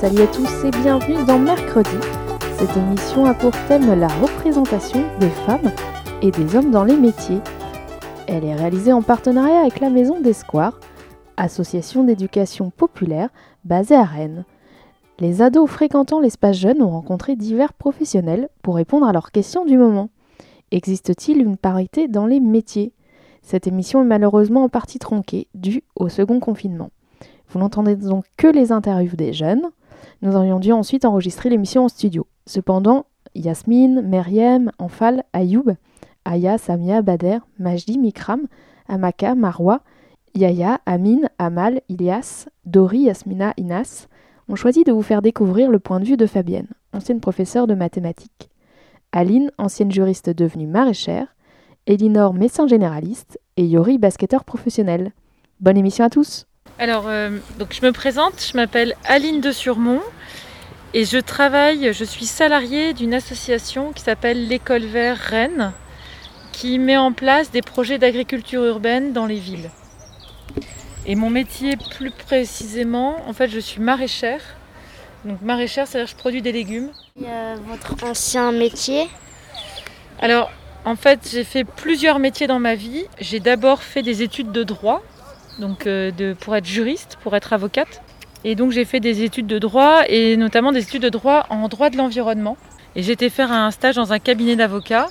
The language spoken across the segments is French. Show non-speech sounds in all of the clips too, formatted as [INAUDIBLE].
Salut à tous et bienvenue dans Mercredi. Cette émission a pour thème la représentation des femmes et des hommes dans les métiers. Elle est réalisée en partenariat avec la Maison des Squares, association d'éducation populaire basée à Rennes. Les ados fréquentant l'espace jeune ont rencontré divers professionnels pour répondre à leurs questions du moment. Existe-t-il une parité dans les métiers? Cette émission est malheureusement en partie tronquée, due au second confinement. Vous n'entendez donc que les interviews des jeunes. Nous aurions dû ensuite enregistrer l'émission en studio. Cependant, Yasmine, Meriem, Enfal, Ayoub, Aya, Samia, Bader, Majdi, Mikram, Amaka, Marwa, Yaya, Amine, Amal, Ilias, Dori, Yasmina, Inas ont choisi de vous faire découvrir le point de vue de Fabienne, ancienne professeure de mathématiques. Aline, ancienne juriste devenue maraîchère, Elinor, médecin généraliste, et Yori, basketteur professionnel. Bonne émission à tous Alors, euh, donc je me présente, je m'appelle Aline de Surmont et je travaille, je suis salariée d'une association qui s'appelle l'École Vert Rennes, qui met en place des projets d'agriculture urbaine dans les villes. Et mon métier plus précisément, en fait, je suis maraîchère. Donc maraîchère, c'est-à-dire que je produis des légumes. Et, euh, votre ancien métier? Alors, en fait, j'ai fait plusieurs métiers dans ma vie. J'ai d'abord fait des études de droit, donc euh, pour être juriste, pour être avocate. Et donc j'ai fait des études de droit et notamment des études de droit en droit de l'environnement. Et été faire un stage dans un cabinet d'avocats.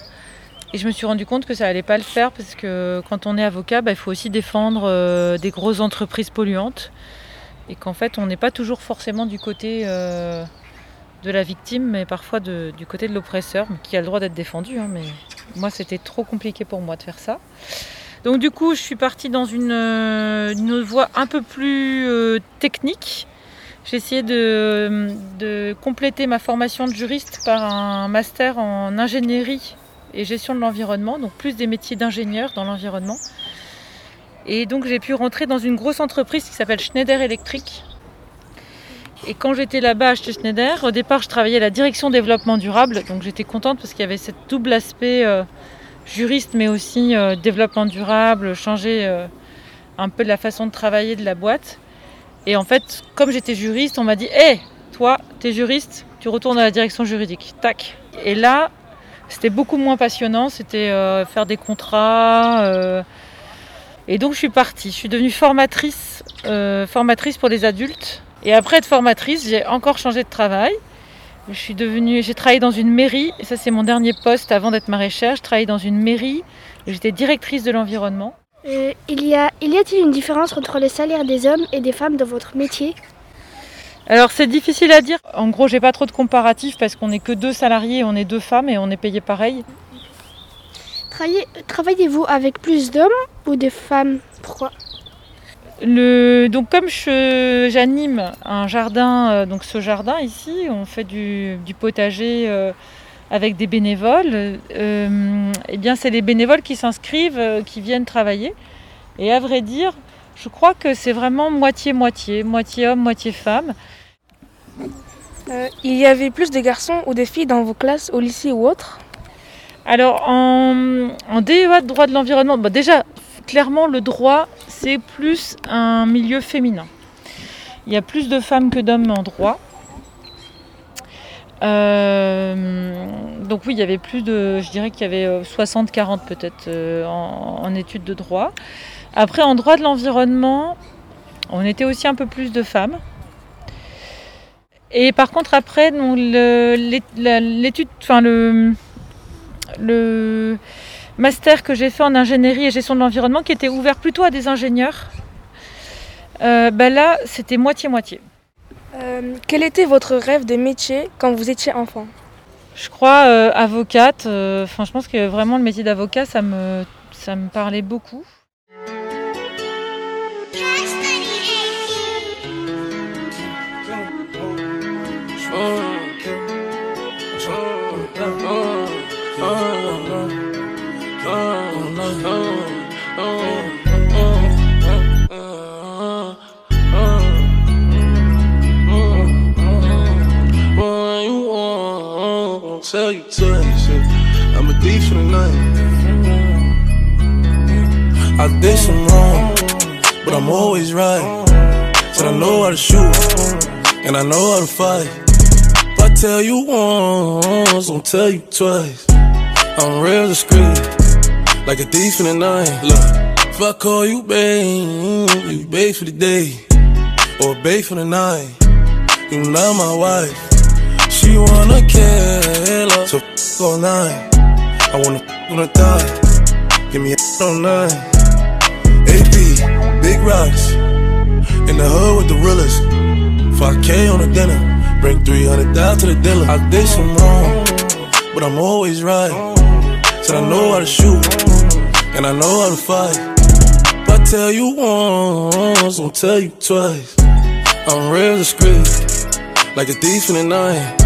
Et je me suis rendu compte que ça allait pas le faire parce que quand on est avocat, bah, il faut aussi défendre euh, des grosses entreprises polluantes. Et qu'en fait, on n'est pas toujours forcément du côté euh, de la victime, mais parfois du côté de l'oppresseur, qui a le droit d'être défendu. hein, mais moi, c'était trop compliqué pour moi de faire ça. Donc du coup, je suis partie dans une, euh, voie un peu plus euh, technique. J'ai essayé de, compléter ma formation de juriste par un master en ingénierie et gestion de l'environnement, donc plus des métiers d'ingénieur dans l'environnement. Et donc j'ai pu rentrer dans une grosse entreprise qui s'appelle Schneider Electric. Et quand j'étais là-bas chez Schneider, au départ je travaillais à la direction développement durable, donc j'étais contente parce qu'il y avait ce double aspect euh, juriste mais aussi euh, développement durable, changer euh, un peu la façon de travailler de la boîte. Et en fait, comme j'étais juriste, on m'a dit Hé, toi, t'es juriste, tu retournes à la direction juridique. Tac. Et là, c'était beaucoup moins passionnant, c'était euh, faire des contrats. Et donc, je suis partie. Je suis devenue formatrice, formatrice pour les adultes. Et après être formatrice, j'ai encore changé de travail. Je suis devenue, j'ai travaillé dans une mairie, et ça c'est mon dernier poste avant d'être maraîchère. Je travaillais dans une mairie j'étais directrice de l'environnement. Euh, il y a, il y a-t-il une différence entre les salaires des hommes et des femmes dans votre métier? Alors c'est difficile à dire. En gros, j'ai pas trop de comparatifs parce qu'on n'est que deux salariés, on est deux femmes et on est payé pareil. Travaillez- Travaillez-vous avec plus d'hommes ou de femmes? Pourquoi? Le, donc comme j'anime un jardin, euh, donc ce jardin ici, on fait du, du potager euh, avec des bénévoles. euh, eh bien, c'est les bénévoles qui s'inscrivent, euh, qui viennent travailler. Et à vrai dire, je crois que c'est vraiment moitié-moitié, moitié homme, moitié femme. Il y avait plus de garçons ou de filles dans vos classes au lycée ou autre? Alors en, en DEA de droit de l'environnement, bah, déjà clairement le droit c'est plus un milieu féminin. Il y a plus de femmes que d'hommes en droit. Euh, donc oui, il y avait plus de, je dirais qu'il y avait euh, 60-40 peut-être euh, en, études de droit. Après en droit de l'environnement, on était aussi un peu plus de femmes. Et par contre après, l'étude, enfin le, le master que j'ai fait en ingénierie et gestion de l'environnement qui était ouvert plutôt à des ingénieurs. Euh, ben là, c'était moitié-moitié. Euh, quel était votre rêve de métier quand vous étiez enfant? Je crois euh, avocate. Enfin, je pense que vraiment le métier d'avocat, ça me, ça me parlait beaucoup. Oh. oh. I did some wrong, but I'm always right. Said I know how to shoot, and I know how to fight. If I tell you once, I'll tell you twice. I'm real discreet, like a thief in the night. Look, if I call you babe, you babe for the day, or babe for the night. You not my wife. She wanna kill her, so f all night. I wanna f on a thigh. Give me a on nine. Big rocks. In the hood with the realest. 5K on the dinner. Bring 300 down to the dealer. I did some wrong, but I'm always right. Said I know how to shoot, and I know how to fight. If I tell you once, I'll tell you twice. I'm real discreet, like a thief in the night.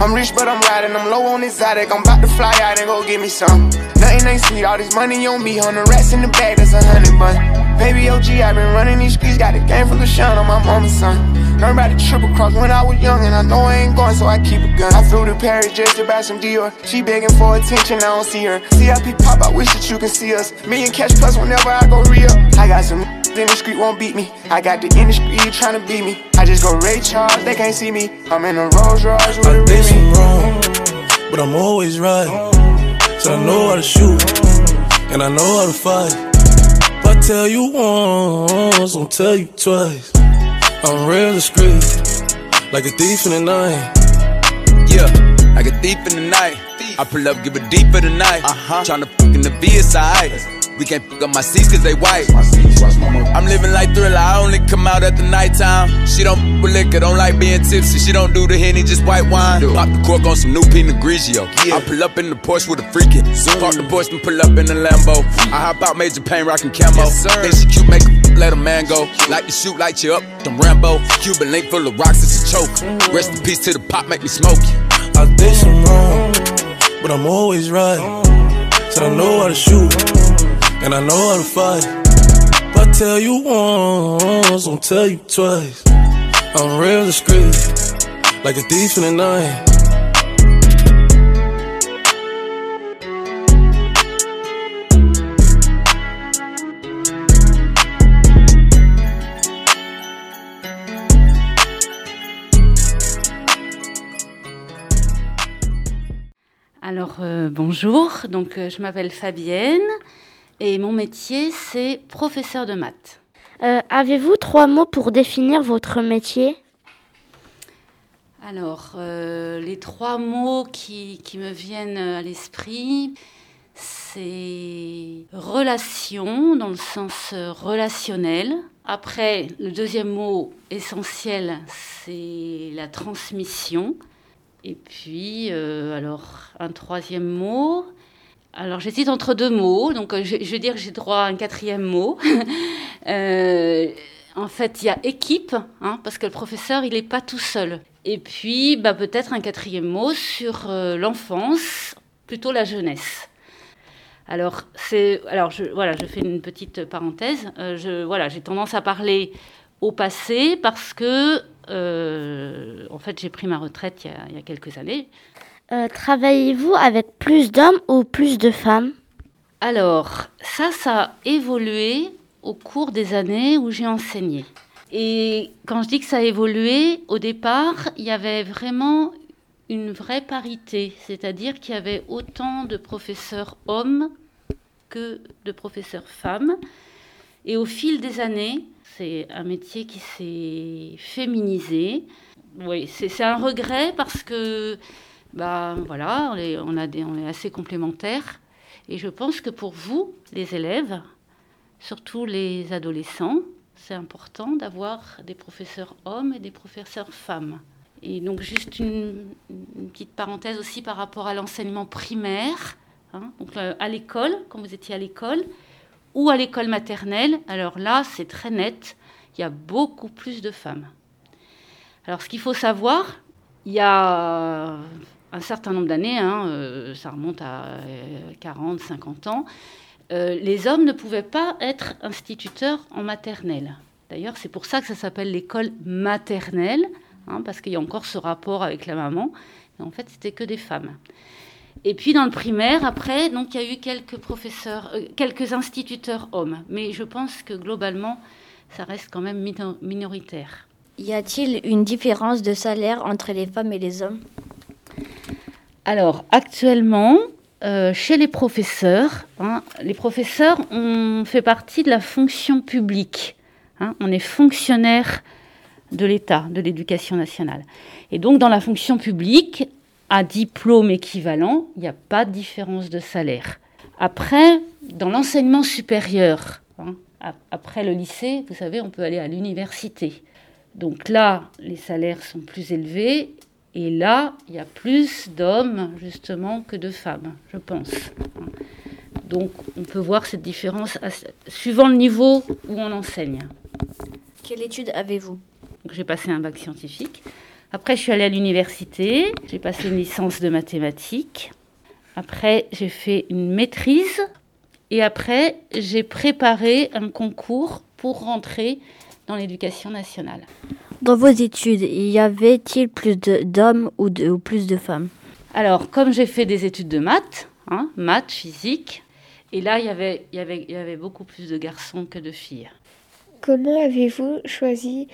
I'm rich, but I'm riding. I'm low on exotic. I'm about to fly out and go get me some. Nothing ain't sweet. All this money on me. Hundred rats in the bag. That's a hundred bun. Baby OG, i been running these streets. Got a game full of shine on my mama's son. Learned about the triple cross when I was young, and I know I ain't going, so I keep a gun. I flew to Paris just to buy some Dior. She begging for attention, I don't see her. CIP pop, I wish that you can see us. Million cash plus whenever I go real. I got some in the street won't beat me. I got the industry trying to beat me. I just go Ray Charles, they can't see me. I'm in a Rolls Royce with a I did some Remy. wrong, but I'm always right. So I know how to shoot, and I know how to fight. I tell you once, I'll tell you twice. I'm real discreet, like a thief in the night. Yeah, like a thief in the night. I pull up, give a deep for the night. Uh-huh. Tryna fuck in the VSI. We can't fuck up my seats cause they white. I'm living like thriller, I only come out at the nighttime. She don't fuck with liquor, don't like being tipsy. She don't do the henny, just white wine. Pop the cork on some new Pinot Grigio. I pull up in the Porsche with a freakin'. Park the Porsche and pull up in the Lambo. I hop out, major pain, rockin' camo. Then she cute, make a let a man go. Like to shoot, light you up, them Rambo. Cuban link full of rocks, it's a choke. Mm. Rest in peace to the pop, make me smoke you. I did some wrong, but I'm always right. Mm. Said I know how to shoot, and I know how to fight. If I tell you once, I'll tell you twice. I'm real discreet, like a thief in the night. Alors euh, bonjour, donc euh, je m'appelle Fabienne et mon métier c'est professeur de maths. Euh, Avez-vous trois mots pour définir votre métier? Alors euh, les trois mots qui, qui me viennent à l'esprit, c'est relation dans le sens euh, relationnel. Après le deuxième mot essentiel c'est la transmission. Et puis, euh, alors, un troisième mot. Alors, j'hésite entre deux mots. Donc, euh, je, je vais dire que j'ai droit à un quatrième mot. [LAUGHS] Euh, en fait, il y a équipe, hein, parce que le professeur, il n'est pas tout seul. Et puis, bah, peut-être un quatrième mot sur euh, l'enfance, plutôt la jeunesse. Alors, c'est, alors je, voilà, je fais une petite parenthèse. Je, voilà, j'ai tendance à parler au passé parce que, en fait, j'ai pris ma retraite il y a quelques années. Euh, Travaillez-vous avec plus d'hommes ou plus de femmes? Alors, ça, ça a évolué au cours des années où j'ai enseigné. Et quand je dis que ça a évolué, au départ, il y avait vraiment une vraie parité, c'est-à-dire qu'il y avait autant de professeurs hommes que de professeurs femmes. Et au fil des années, c'est un métier qui s'est féminisé. Oui, c'est c'est un regret parce que, bah, voilà, on est, a des, on est assez complémentaires. Et je pense que pour vous, les élèves, surtout les adolescents, c'est important d'avoir des professeurs hommes et des professeurs femmes. Et donc juste une, petite parenthèse aussi par rapport à l'enseignement primaire, hein, euh, à l'école, quand vous étiez à l'école, ou à l'école maternelle, alors là c'est très net, il y a beaucoup plus de femmes. Alors ce qu'il faut savoir, il y a un certain nombre d'années, hein, euh, ça remonte à 40, 50 ans, euh, les hommes ne pouvaient pas être instituteurs en maternelle. D'ailleurs, c'est pour ça que ça s'appelle l'école maternelle, hein, parce qu'il y a encore ce rapport avec la maman. En fait, c'était que des femmes. Et puis dans le primaire, après, donc il y a eu quelques professeurs, euh, quelques instituteurs hommes, mais je pense que globalement, ça reste quand même minoritaire. Y a-t-il une différence de salaire entre les femmes et les hommes? Alors actuellement, euh, chez les professeurs, hein, les professeurs, on fait partie de la fonction publique. Hein. on est fonctionnaire de l'État, de l'éducation nationale. Et donc, dans la fonction publique, à diplôme équivalent, il n'y a pas de différence de salaire. Après, dans l'enseignement supérieur, hein, après le lycée, vous savez, on peut aller à l'université. Donc là, les salaires sont plus élevés et là, il y a plus d'hommes, justement, que de femmes, je pense. Donc, on peut voir cette différence suivant le niveau où on enseigne. Quelle étude avez-vous? J'ai passé un bac scientifique. Après, je suis allée à l'université. J'ai passé une licence de mathématiques. Après, j'ai fait une maîtrise. Et après, j'ai préparé un concours pour rentrer dans l'éducation nationale. Dans vos études, y avait-il plus d'hommes ou, ou, plus de femmes? Alors, comme j'ai fait des études de maths, hein, maths, physique, et là, y il y, avait, y avait beaucoup plus de garçons que de filles. Comment avez-vous choisi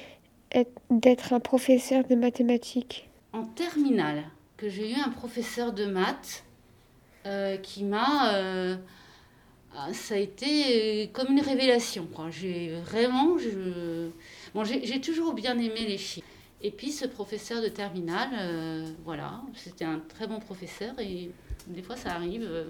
d'être un professeur de mathématiques? En terminale, que j'ai eu un professeur de maths euh, qui m'a... Euh, ah, ça a été comme une révélation. J'ai vraiment... Je, Bon, j'ai toujours bien aimé les filles. Et puis ce professeur de terminale, euh, voilà, c'était un très bon professeur et des fois ça arrive, euh,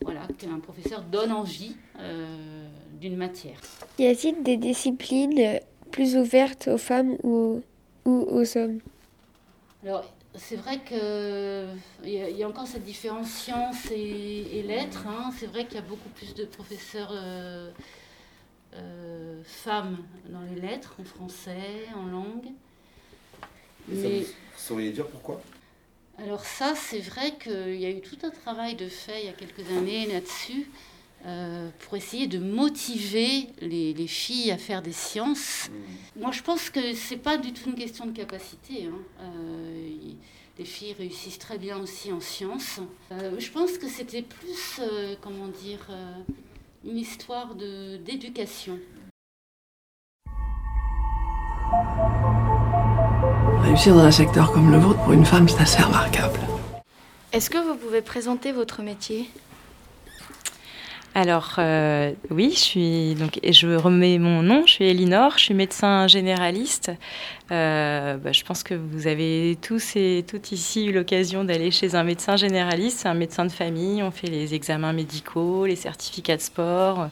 voilà, qu'un professeur donne envie euh, d'une matière. Y a-t-il des disciplines plus ouvertes aux femmes ou, aux hommes? Alors c'est vrai qu'il y, y, a encore cette différence sciences et, lettres. Hein. C'est vrai qu'il y a beaucoup plus de professeurs euh, femmes dans les lettres, en français, en langue. Mais, vous sauriez dire pourquoi? Alors ça, c'est vrai qu'il y a eu tout un travail de fait il y a quelques années là-dessus. Euh, pour essayer de motiver les, les, filles à faire des sciences. Hmm. Moi, je pense que c'est pas du tout une question de capacité. Hein. Euh, les filles réussissent très bien aussi en sciences. je pense que c'était plus, comment dire, une histoire d'éducation. Réussir dans un secteur comme le vôtre pour une femme, c'est assez remarquable. Est-ce que vous pouvez présenter votre métier? Alors euh, oui, je remets mon nom. Je suis Elinor, je suis médecin généraliste. Euh, bah, je pense que vous avez tous et toutes ici eu l'occasion d'aller chez un médecin généraliste, un médecin de famille. On fait les examens médicaux, les certificats de sport.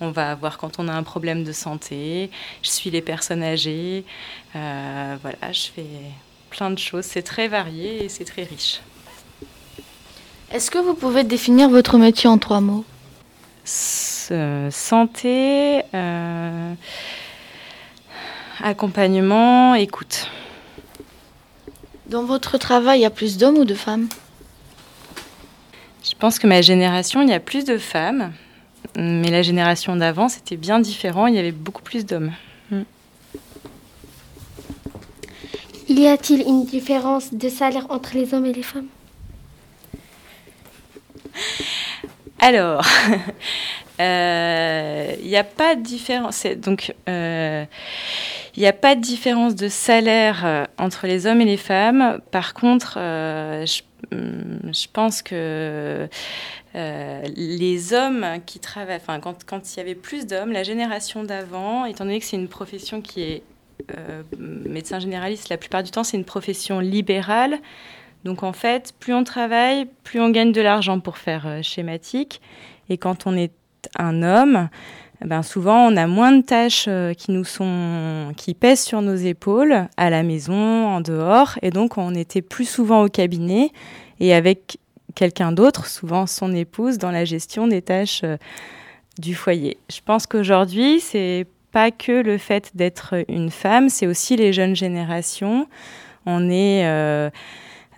On va voir quand on a un problème de santé. Je suis les personnes âgées. Euh, voilà, je fais plein de choses. C'est très varié et c'est très riche. Est-ce que vous pouvez définir votre métier en trois mots? Santé, euh, accompagnement, écoute. Dans votre travail, il y a plus d'hommes ou de femmes? Je pense que ma génération, il y a plus de femmes. Mais la génération d'avant, c'était bien différent. Il y avait beaucoup plus d'hommes. Mm. Y a-t-il une différence de salaire entre les hommes et les femmes? Alors, il [LAUGHS] euh, n'y a pas de différence. Donc, il euh, n'y a pas de différence de salaire euh, entre les hommes et les femmes. Par contre, je, hum, je, pense que les hommes qui travaillent, enfin, quand, quand il y avait plus d'hommes, la génération d'avant, étant donné que c'est une profession qui est médecin généraliste, la plupart du temps, c'est une profession libérale. Donc en fait, plus on travaille, plus on gagne de l'argent pour faire euh, schématique. Et quand on est un homme, ben souvent on a moins de tâches euh, qui nous sont qui pèsent sur nos épaules à la maison, en dehors, et donc on était plus souvent au cabinet et avec quelqu'un d'autre, souvent son épouse, dans la gestion des tâches euh, du foyer. Je pense qu'aujourd'hui c'est pas que le fait d'être une femme, c'est aussi les jeunes générations. On est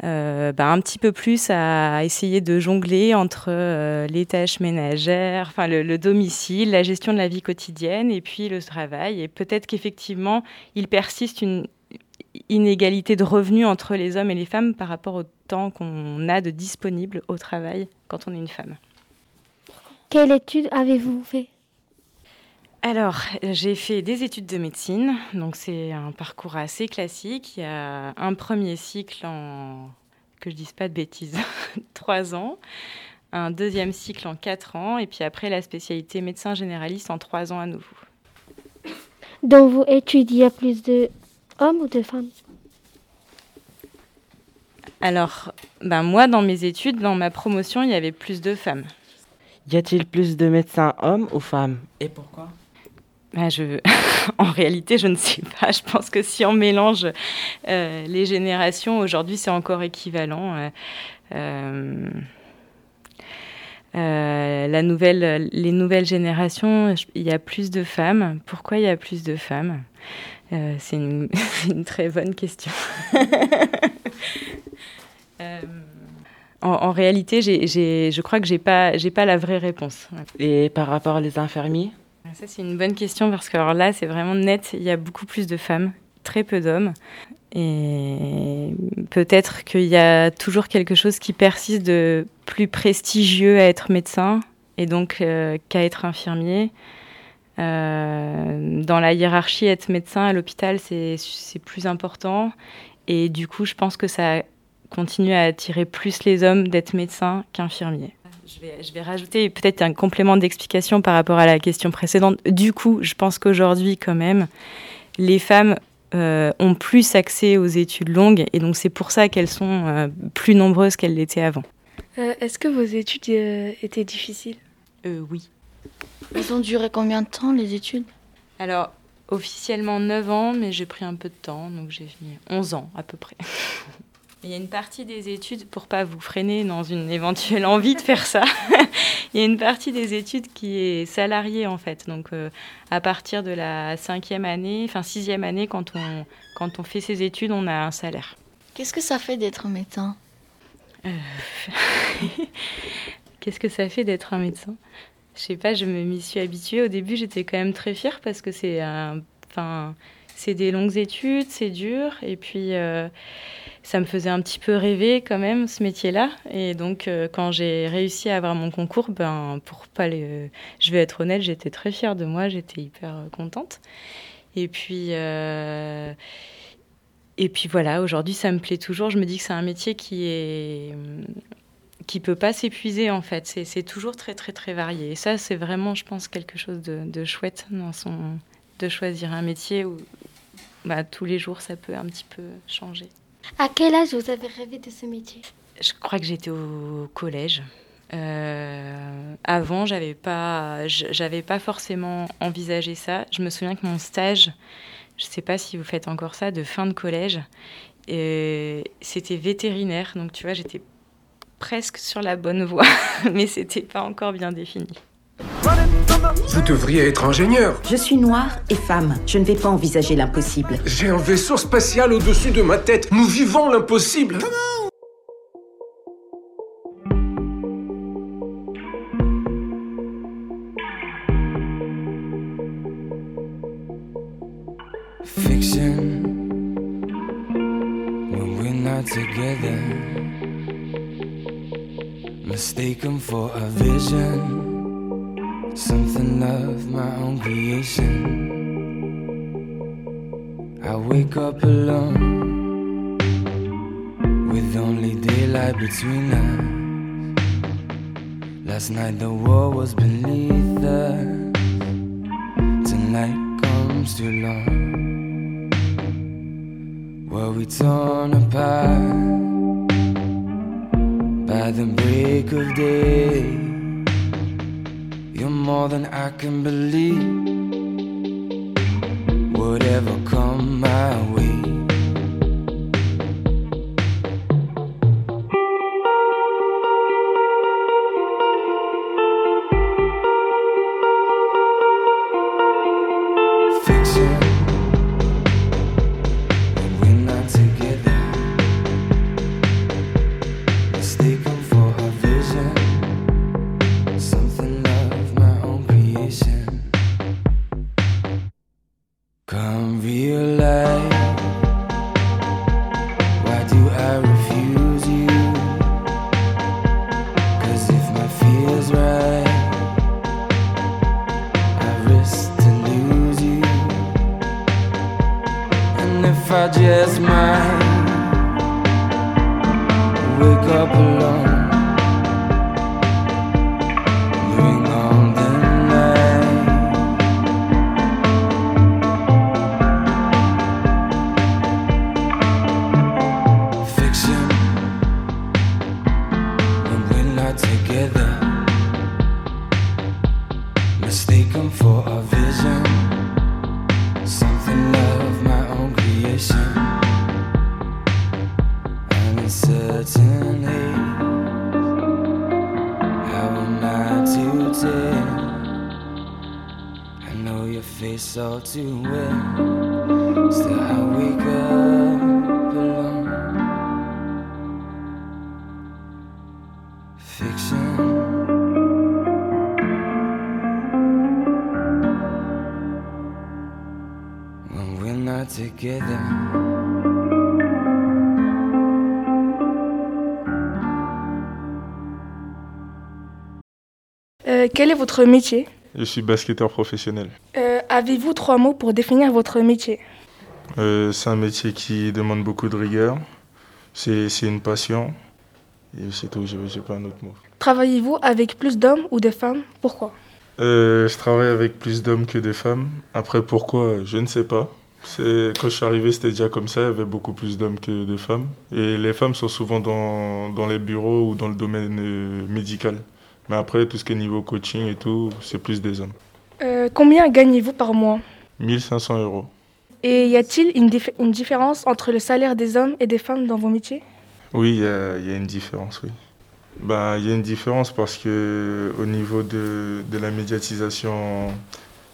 bah, un petit peu plus à essayer de jongler entre euh, les tâches ménagères, enfin le, domicile, la gestion de la vie quotidienne et puis le travail. Et peut-être qu'effectivement, il persiste une inégalité de revenus entre les hommes et les femmes par rapport au temps qu'on a de disponible au travail quand on est une femme. Quelle étude avez-vous fait? Alors, j'ai fait des études de médecine, donc c'est un parcours assez classique. Il y a un premier cycle en, que je dise pas de bêtises, [LAUGHS] trois ans, un deuxième cycle en quatre ans, et puis après la spécialité médecin généraliste en trois ans à nouveau. Dans vos études, il y a plus de hommes ou de femmes? Alors, ben moi, dans mes études, dans ma promotion, il y avait plus de femmes. Y a-t-il plus de médecins hommes ou femmes? Et pourquoi? Ah, je... [LAUGHS] en réalité, je ne sais pas. Je pense que si on mélange euh, les générations, aujourd'hui, c'est encore équivalent. Euh, euh, la nouvelle, les nouvelles générations, il y a plus de femmes. Pourquoi il y a plus de femmes? [LAUGHS] C'est une, très bonne question. [LAUGHS] En, en, réalité, je crois que j'ai pas, j'ai pas la vraie réponse. Et par rapport aux infirmiers? Ça, c'est une bonne question parce que alors là, c'est vraiment net. Il y a beaucoup plus de femmes, très peu d'hommes. Et peut-être qu'il y a toujours quelque chose qui persiste de plus prestigieux à être médecin et donc euh, qu'à être infirmier. Euh, dans la hiérarchie, être médecin à l'hôpital, c'est plus important. Et du coup, je pense que ça continue à attirer plus les hommes d'être médecin qu'infirmier. Je vais, rajouter peut-être un complément d'explication par rapport à la question précédente. Du coup, je pense qu'aujourd'hui, quand même, les femmes euh, ont plus accès aux études longues et donc c'est pour ça qu'elles sont euh, plus nombreuses qu'elles l'étaient avant. Euh, est-ce que vos études étaient difficiles? Oui. Elles ont duré combien de temps les études? Alors, officiellement 9 ans, mais j'ai pris un peu de temps, donc j'ai fini 11 ans à peu près. [LAUGHS] Il y a une partie des études, pour pas vous freiner dans une éventuelle envie de faire ça, [LAUGHS] il y a une partie des études qui est salariée en fait. Donc euh, à partir de la cinquième année, enfin sixième année, quand on, quand on fait ses études, on a un salaire. Qu'est-ce que ça fait d'être médecin? Euh, [LAUGHS] Qu'est-ce que ça fait d'être un médecin? Je sais pas, je m'y suis habituée. Au début, j'étais quand même très fière parce que c'est enfin, c'est des longues études, c'est dur. Et puis, euh, ça me faisait un petit peu rêver quand même ce métier-là. Et donc, euh, quand j'ai réussi à avoir mon concours, ben, pour pas les... je vais être honnête, j'étais très fière de moi, j'étais hyper euh, contente. Et puis, et puis voilà, aujourd'hui, ça me plaît toujours. Je me dis que c'est un métier qui est qui peut pas s'épuiser en fait. C'est toujours très très très varié. Et ça, c'est vraiment, je pense, quelque chose de, de, chouette dans son de choisir un métier où bah, tous les jours, ça peut un petit peu changer. À quel âge vous avez rêvé de ce métier? Je crois que j'étais au collège. Euh, avant, j'avais pas, j'avais pas forcément envisagé ça. Je me souviens que mon stage, je sais pas si vous faites encore ça, de fin de collège, c'était vétérinaire. Donc tu vois, j'étais presque sur la bonne voie, [LAUGHS] mais c'était pas encore bien défini. Vous devriez être ingénieur. Je suis noire et femme. Je ne vais pas envisager l'impossible. J'ai un vaisseau spatial au-dessus de ma tête. Nous vivons l'impossible. Fiction. When we're not together. Mistaken for a vision. Something of my own creation. I wake up alone with only daylight between us. Last night the war was beneath us. Tonight comes too long. Were we torn apart by the break of day? More than I can believe. Whatever Euh, quel est votre métier? Je suis basketteur professionnel. Euh, Avez-vous trois mots pour définir votre métier? Euh, c'est un métier qui demande beaucoup de rigueur. C'est une passion. Et c'est tout, je n'ai pas un autre mot. Travaillez-vous avec plus d'hommes ou de femmes? Pourquoi? Je travaille avec plus d'hommes que de femmes. Après, pourquoi? Je ne sais pas. Quand je suis arrivé, c'était déjà comme ça. Il y avait beaucoup plus d'hommes que de femmes. Et les femmes sont souvent dans, dans les bureaux ou dans le domaine médical. Mais après, tout ce qui est niveau coaching et tout, c'est plus des hommes. Euh, Combien gagnez-vous par mois 1500 euros. Et y a-t-il une, dif- une différence entre le salaire des hommes et des femmes dans vos métiers? Oui, il y, a il y a une différence, oui. Ben, il y a une différence parce que au niveau de, de la médiatisation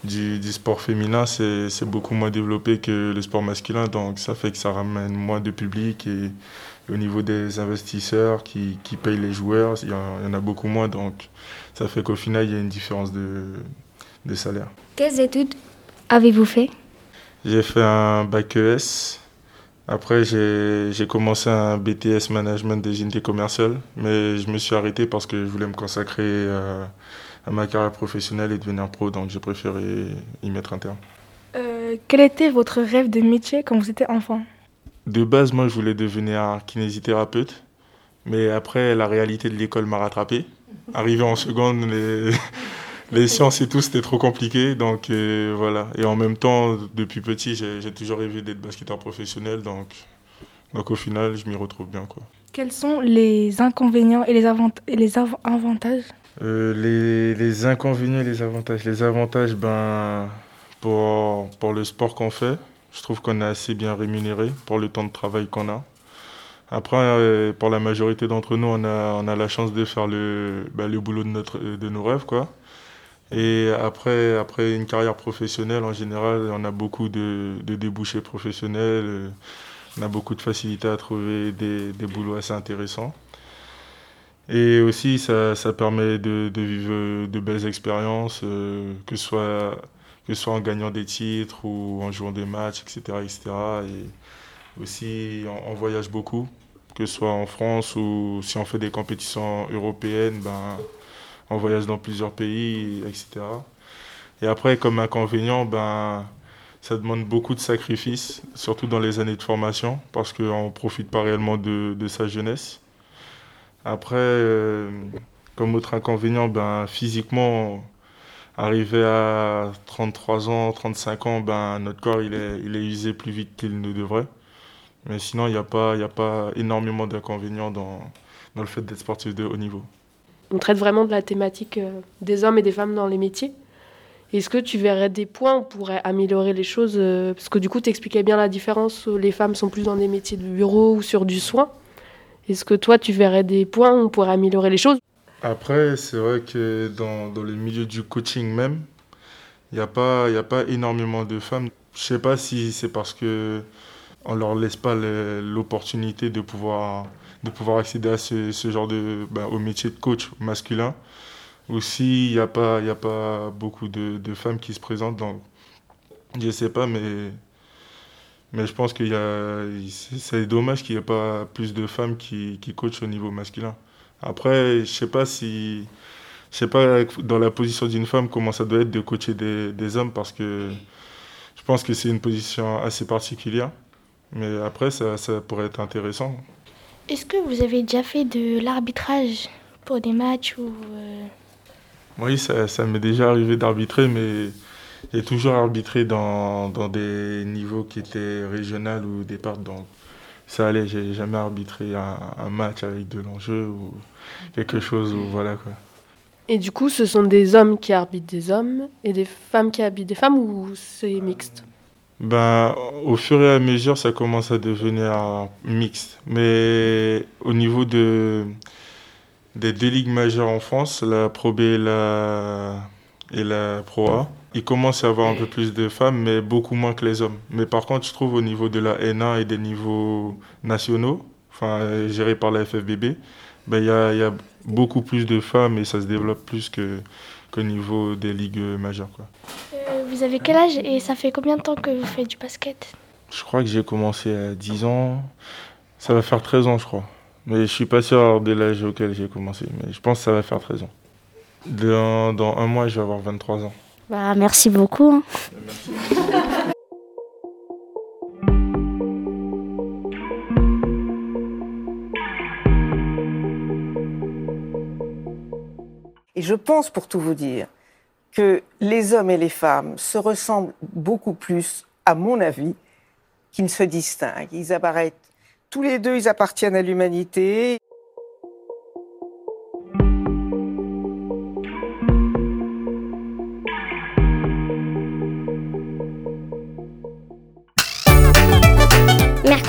du, du sport féminin, c'est c'est beaucoup moins développé que le sport masculin. Donc ça fait que ça ramène moins de public et au niveau des investisseurs qui, qui payent les joueurs, il y, en, il y en a beaucoup moins. Donc ça fait qu'au final, il y a une différence de, de salaire. Quelles études avez-vous fait? J'ai fait un bac ES. Après, j'ai commencé un BTS Management des unités commerciales, mais je me suis arrêté parce que je voulais me consacrer à ma carrière professionnelle et devenir pro, donc j'ai préféré y mettre un terme. Euh, Quel était votre rêve de métier quand vous étiez enfant? De base, moi, je voulais devenir kinésithérapeute, mais après, la réalité de l'école m'a rattrapé. Arrivé en seconde, les, [LAUGHS] les sciences et tout, c'était trop compliqué, donc euh, voilà. Et en même temps, depuis petit, j'ai toujours rêvé d'être basketteur professionnel, donc, donc au final, je m'y retrouve bien, quoi. Quels sont les inconvénients et les, avant- et les av- avantages? Euh, les, les inconvénients et les avantages. Les avantages, ben, pour, pour le sport qu'on fait, je trouve qu'on est assez bien rémunéré pour le temps de travail qu'on a. Après, euh, pour la majorité d'entre nous, on a, la chance de faire le, ben, le boulot de, notre, de nos rêves, quoi. Et après, après une carrière professionnelle, en général, on a beaucoup de, de débouchés professionnels, euh, on a beaucoup de facilité à trouver des, des boulots assez intéressants. Et aussi, ça, ça permet de, de vivre de belles expériences, euh, que, ce soit, que ce soit en gagnant des titres ou en jouant des matchs, etc. etc. Et aussi, on, voyage beaucoup, que ce soit en France ou si on fait des compétitions européennes, ben, on voyage dans plusieurs pays, etc. Et après, comme inconvénient, ben, ça demande beaucoup de sacrifices, surtout dans les années de formation, parce qu'on ne profite pas réellement de, de sa jeunesse. Après, euh, comme autre inconvénient, ben, physiquement, arrivé à 33 ans, 35 ans, ben, notre corps il est, il est usé plus vite qu'il ne devrait. Mais sinon, il n'y a, pas- a pas énormément d'inconvénients dans, dans le fait d'être sportif de haut niveau. On traite vraiment de la thématique euh, des hommes et des femmes dans les métiers. Est-ce que tu verrais des points où on pourrait améliorer les choses euh, Parce que du coup, tu expliquais bien la différence où les femmes sont plus dans des métiers de bureau ou sur du soin. Est-ce que toi, tu verrais des points où on pourrait améliorer les choses Après, c'est vrai que dans, dans le milieu du coaching même, il n'y a, pas- il a pas énormément de femmes. Je sais pas si c'est parce que on leur laisse pas l'opportunité de pouvoir, de pouvoir accéder à ce, genre de, ben, au métier de coach masculin, ou s'il n'y a, pas- il a pas beaucoup de, femmes qui se présentent. Donc, je sais pas, mais, mais je pense c'est c'est dommage qu'il n'y ait pas plus de femmes qui, qui coachent au niveau masculin. Après, je sais pas si, je sais pas dans la position d'une femme comment ça doit être de coacher des, des hommes parce que je pense que c'est une position assez particulière. Mais après, ça, ça pourrait être intéressant. Est-ce que vous avez déjà fait de l'arbitrage pour des matchs ou euh, Oui, ça, ça m'est déjà arrivé d'arbitrer, mais j'ai toujours arbitré dans, dans des niveaux qui étaient régionaux ou départ. Donc ça allait, j'ai jamais arbitré un, un match avec de l'enjeu ou quelque chose où voilà quoi. Et du coup, ce sont des hommes qui arbitrent des hommes et des femmes qui arbitrent des femmes ou c'est mixte? Ben, au fur et à mesure, ça commence à devenir mixte. Mais au niveau de, des deux ligues majeures en France, la Pro B et la, et la Pro A, il commence à y avoir un peu plus de femmes, mais beaucoup moins que les hommes. Mais par contre, je trouve au niveau de la N1 et des niveaux nationaux, enfin, gérés par la FFBB, ben, il y, a, y a beaucoup plus de femmes et ça se développe plus que qu'au niveau des ligues majeures. Quoi. euh, vous avez quel âge et ça fait combien de temps que vous faites du basket? Je crois que j'ai commencé à 10 ans. Ça va faire 13 ans, je crois. Mais je suis pas sûr de l'âge auquel j'ai commencé. Mais je pense que ça va faire 13 ans. Dans, dans un mois, je vais avoir 23 ans. Bah, merci beaucoup. hein. Et je pense, pour tout vous dire, que les hommes et les femmes se ressemblent beaucoup plus, à mon avis, qu'ils ne se distinguent. Ils apparaissent, tous les deux, ils appartiennent à l'humanité.